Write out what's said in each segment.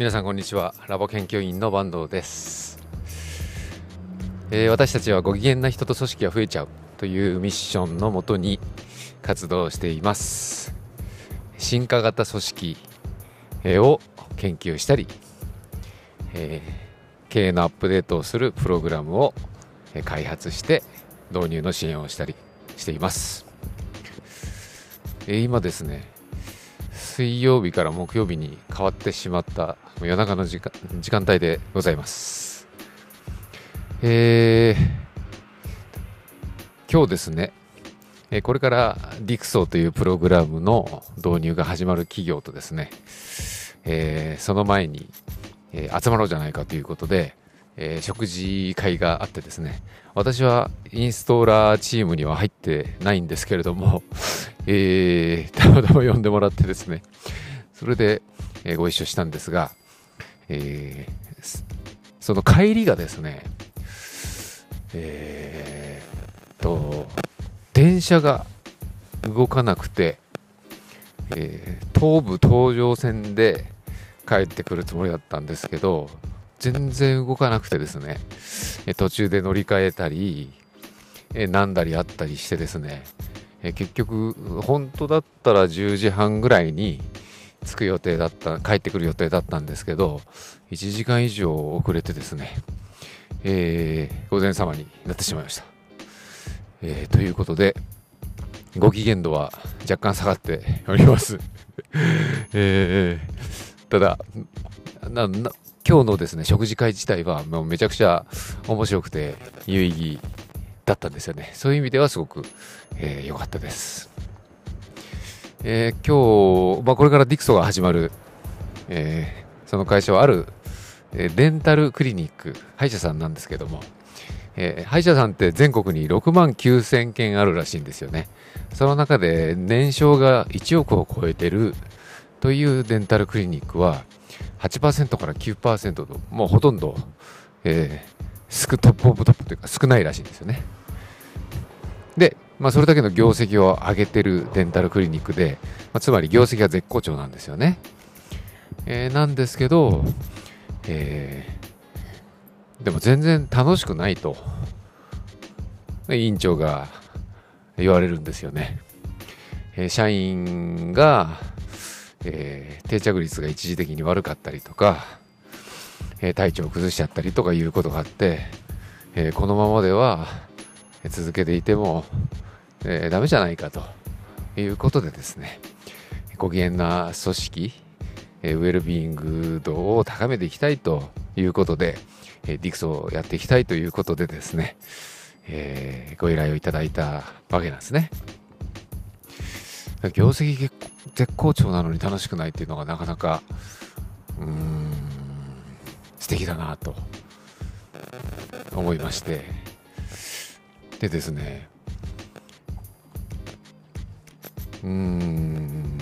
皆さんこんにちは。ラボ研究員の坂東です、えー、私たちはご機嫌な人と組織が増えちゃうというミッションのもとに活動しています。進化型組織を研究したり、えー、経営のアップデートをするプログラムを開発して導入の支援をしたりしています、えー、今ですね水曜日から木曜日に変わってしまった夜中の時間時間帯でございます。えー、今日ですね、えこれからディクソーというプログラムの導入が始まる企業とですね、えー、その前に、えー、集まろうじゃないかということで、えー、食事会があってですね、私はインストーラーチームには入ってないんですけれども、えー、たまたま呼んでもらってですね、それで、え、ご一緒したんですが、えー、その帰りがですね、えー、と、電車が動かなくて、えー、東武東上線で帰ってくるつもりだったんですけど、全然動かなくてですね、途中で乗り換えたり、えなんだりあったりしてですね、結局、本当だったら10時半ぐらいに着く予定だった、帰ってくる予定だったんですけど、1時間以上遅れてですね、えー、午前様になってしまいました。えー、ということで、ご機嫌度は若干下がっております。えー、ただなな、今日のですね、食事会自体はもうめちゃくちゃ面白くて有意義だったんですよね。そういう意味ではすごく良、えー、かったです。えー、今日、まあ、これからディクソが始まる、えー、その会社はある、えー、デンタルクリニック、歯医者さんなんですけども、えー、歯医者さんって全国に6万9000件あるらしいんですよね。その中で年商が1億を超えてるというデンタルクリニックは8%から9%ともうほとんど、えー、 top of top というか少ないらしいんですよね。で、まあ、それだけの業績を上げてるデンタルクリニックで、まあ、つまり業績は絶好調なんですよね。えー、なんですけど、えー、でも全然楽しくないと、院長が言われるんですよね。えー、社員が、えー、定着率が一時的に悪かったりとか、え体調を崩しちゃったりとかいうことがあって、えこのままでは続けていても、えー、ダメじゃないかということでですね、ご機嫌な組織、えウェルビーイング度を高めていきたいということで、えディクソをやっていきたいということでですね、えー、ご依頼をいただいたわけなんですね。業績絶好調なのに楽しくないっていうのがなかなか、うーん、素敵だなと思いまして、でですね、うん、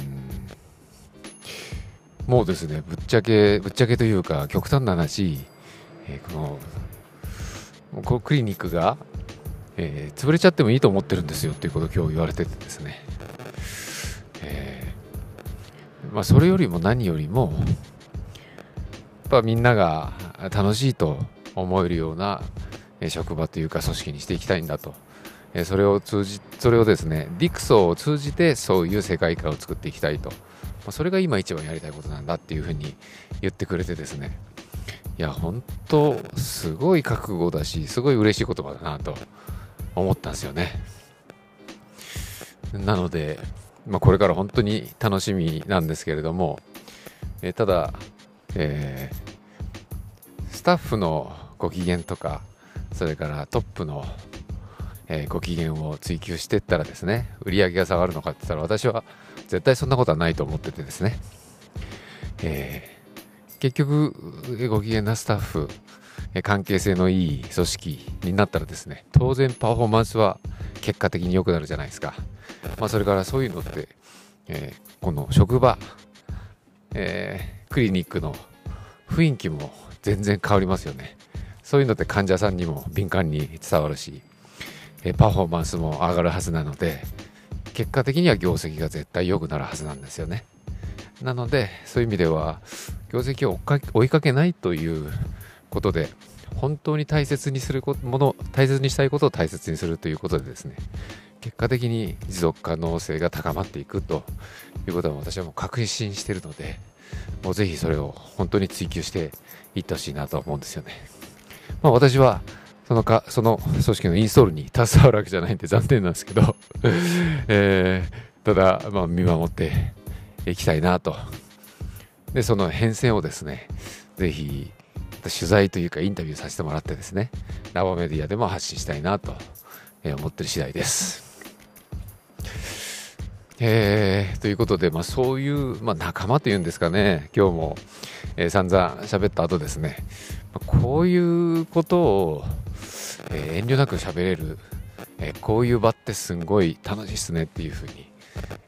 もうですね、ぶっちゃけ、ぶっちゃけというか、極端な話、えー、この、このクリニックが、えー、潰れちゃってもいいと思ってるんですよっていうことを今日言われててですね、えー、まあ、それよりも何よりも、やっぱみんなが楽しいと思えるような職場というか組織にしていきたいんだと。それを通じ、それをですね、ディクソを通じてそういう世界観を作っていきたいとま。それが今一番やりたいことなんだっていうふうに言ってくれてですね。いや、本当すごい覚悟だし、すごい嬉しい言葉だなと思ったんですよね。なので、まあ、これから本当に楽しみなんですけれども、えただ、えー、スタッフのご機嫌とか、それからトップの、えー、ご機嫌を追求していったらですね、売り上げが下がるのかって言ったら私は絶対そんなことはないと思っててですね、えー、結局、ご機嫌なスタッフ、関係性のいい組織になったらですね、当然パフォーマンスは結果的に良くなるじゃないですか。まあ、それからそういうのって、えー、この職場、えー、クリニックの雰囲気も全然変わりますよね。そういうのって患者さんにも敏感に伝わるし、えパフォーマンスも上がるはずなので、結果的には業績が絶対良くなるはずなんですよね。なのでそういう意味では業績を追いかけないということで本当に大切にするもの大切にしたいことを大切にするということでですね結果的に持続可能性が高まっていくということは私はもう確信しているのでもうぜひそれを本当に追求していってほしいなと思うんですよね。まあ、私はそのかその組織のインストールに携わるわけじゃないんで残念なんですけど、えー、ただ、まあ、見守っていきたいなと。で、その変遷をですね、ぜひ取材というかインタビューさせてもらってですね、ラボメディアでも発信したいなと思ってる次第です。えー、ということで、まあ、そういう、まあ、仲間というんですかね、今日も、えー、散々喋った後ですね、まあ、こういうことを、えー、遠慮なく喋れる、えー、こういう場ってすんごい楽しいっすねっていうふうに、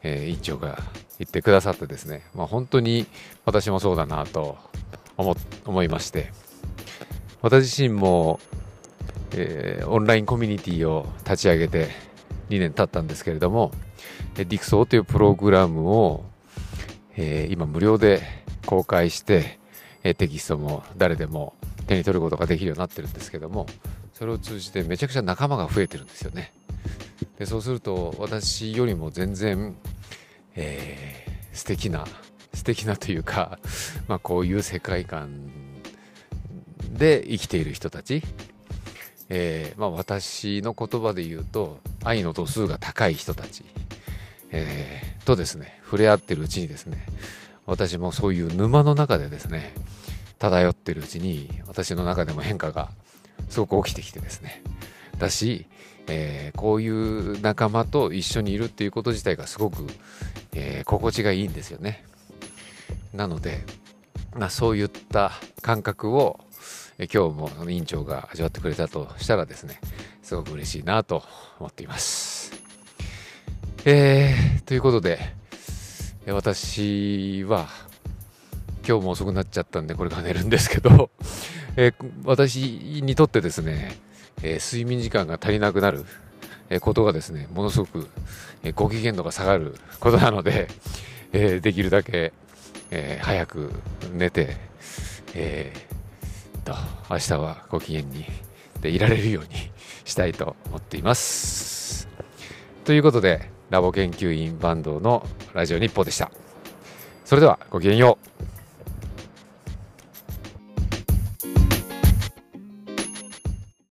えー、委員長が言ってくださってですね、まあ、本当に私もそうだなと思思いまして、私自身も、えー、オンラインコミュニティを立ち上げて2年経ったんですけれども、ディクソーというプログラムを、えー、今無料で公開して、えー、テキストも誰でも手に取ることができるようになってるんですけどもそれを通じてめちゃくちゃ仲間が増えてるんですよね。でそうすると私よりも全然、えー、素敵な素敵なというか、まあ、こういう世界観で生きている人たち、えーまあ、私の言葉で言うと愛の度数が高い人たち。えー、とですね、触れ合ってるうちにですね、私もそういう沼の中でですね、漂ってるうちに、私の中でも変化がすごく起きてきてですね、だし、えー、こういう仲間と一緒にいるっていうこと自体がすごく、えー、心地がいいんですよね。なので、まあ、そういった感覚を、え今日も委員長が味わってくれたとしたらですね、すごく嬉しいなと思っています。えー、ということで、私は、今日も遅くなっちゃったんで、これから寝るんですけど、えー、私にとってですね、えー、睡眠時間が足りなくなる、えことがですね、ものすごく、えご機嫌度が下がる ことなので、えできるだけ、え早く寝て、えー、と、明日はご機嫌にでいられるようにしたいと思っています。ということで、ラボ研究員バンドのラジオ日報でした。それではごきげんよう。